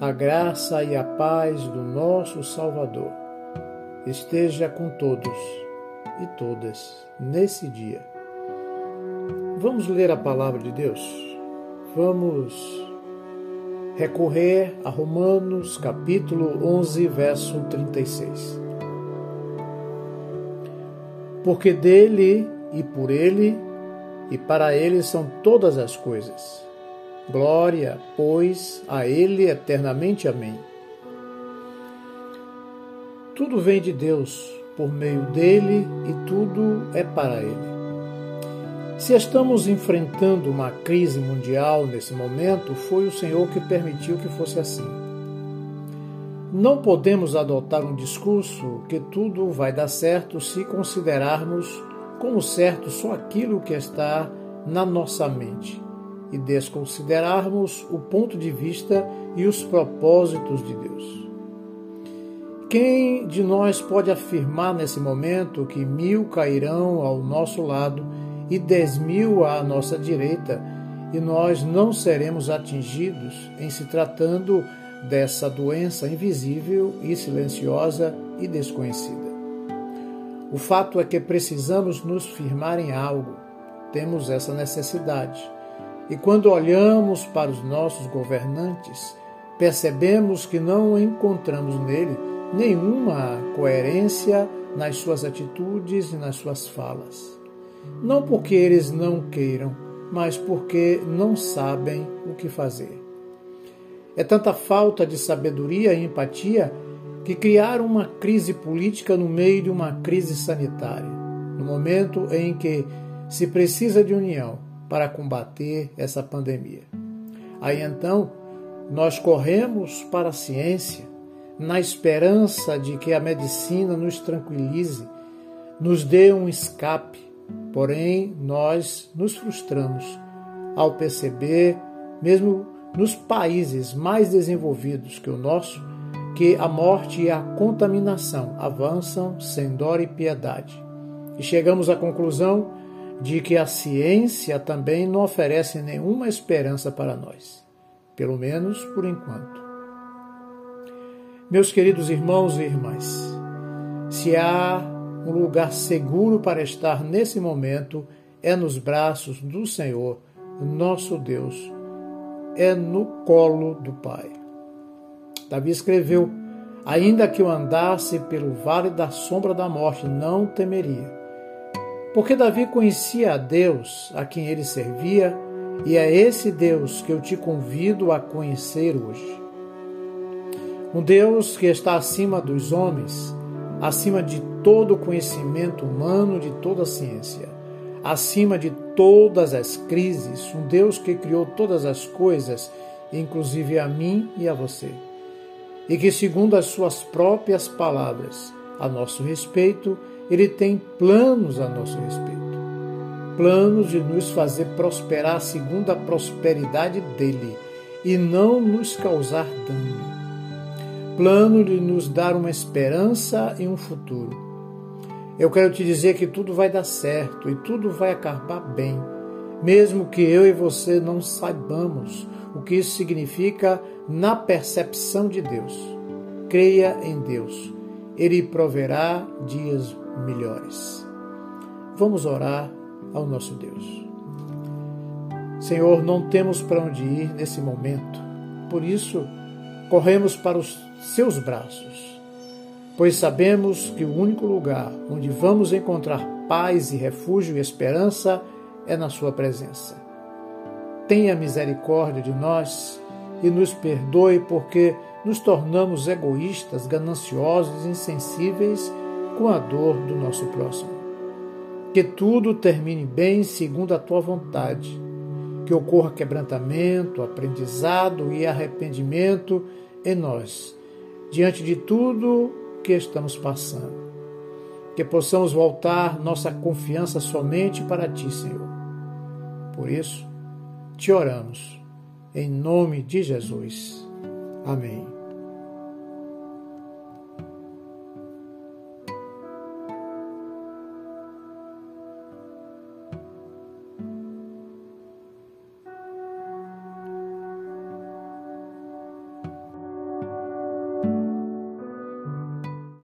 a graça e a paz do nosso Salvador esteja com todos e todas nesse dia. Vamos ler a palavra de Deus? Vamos recorrer a Romanos capítulo 11, verso 36. Porque dele e por ele e para ele são todas as coisas Glória, pois, a Ele eternamente. Amém. Tudo vem de Deus, por meio dele e tudo é para Ele. Se estamos enfrentando uma crise mundial nesse momento, foi o Senhor que permitiu que fosse assim. Não podemos adotar um discurso que tudo vai dar certo se considerarmos como certo só aquilo que está na nossa mente e desconsiderarmos o ponto de vista e os propósitos de Deus. Quem de nós pode afirmar nesse momento que mil cairão ao nosso lado e dez mil à nossa direita e nós não seremos atingidos em se tratando dessa doença invisível e silenciosa e desconhecida? O fato é que precisamos nos firmar em algo, temos essa necessidade e quando olhamos para os nossos governantes, percebemos que não encontramos nele nenhuma coerência nas suas atitudes e nas suas falas. Não porque eles não queiram, mas porque não sabem o que fazer. É tanta falta de sabedoria e empatia que criaram uma crise política no meio de uma crise sanitária, no momento em que se precisa de união para combater essa pandemia. Aí então, nós corremos para a ciência, na esperança de que a medicina nos tranquilize, nos dê um escape, porém nós nos frustramos ao perceber, mesmo nos países mais desenvolvidos que o nosso, que a morte e a contaminação avançam sem dó e piedade. E chegamos à conclusão de que a ciência também não oferece nenhuma esperança para nós, pelo menos por enquanto. Meus queridos irmãos e irmãs, se há um lugar seguro para estar nesse momento, é nos braços do Senhor, nosso Deus, é no colo do Pai. Davi escreveu: Ainda que eu andasse pelo vale da sombra da morte, não temeria porque Davi conhecia a Deus a quem ele servia, e é esse Deus que eu te convido a conhecer hoje. Um Deus que está acima dos homens, acima de todo conhecimento humano, de toda ciência, acima de todas as crises, um Deus que criou todas as coisas, inclusive a mim e a você. E que, segundo as suas próprias palavras, a nosso respeito, ele tem planos a nosso respeito. Planos de nos fazer prosperar segundo a prosperidade dele e não nos causar dano. Plano de nos dar uma esperança e um futuro. Eu quero te dizer que tudo vai dar certo e tudo vai acabar bem, mesmo que eu e você não saibamos o que isso significa na percepção de Deus. Creia em Deus. Ele proverá dias melhores. Vamos orar ao nosso Deus. Senhor, não temos para onde ir nesse momento, por isso corremos para os seus braços, pois sabemos que o único lugar onde vamos encontrar paz e refúgio e esperança é na Sua presença. Tenha misericórdia de nós e nos perdoe porque nos tornamos egoístas, gananciosos, insensíveis com a dor do nosso próximo. Que tudo termine bem segundo a tua vontade. Que ocorra quebrantamento, aprendizado e arrependimento em nós, diante de tudo que estamos passando. Que possamos voltar nossa confiança somente para ti, Senhor. Por isso, te oramos, em nome de Jesus. Amém.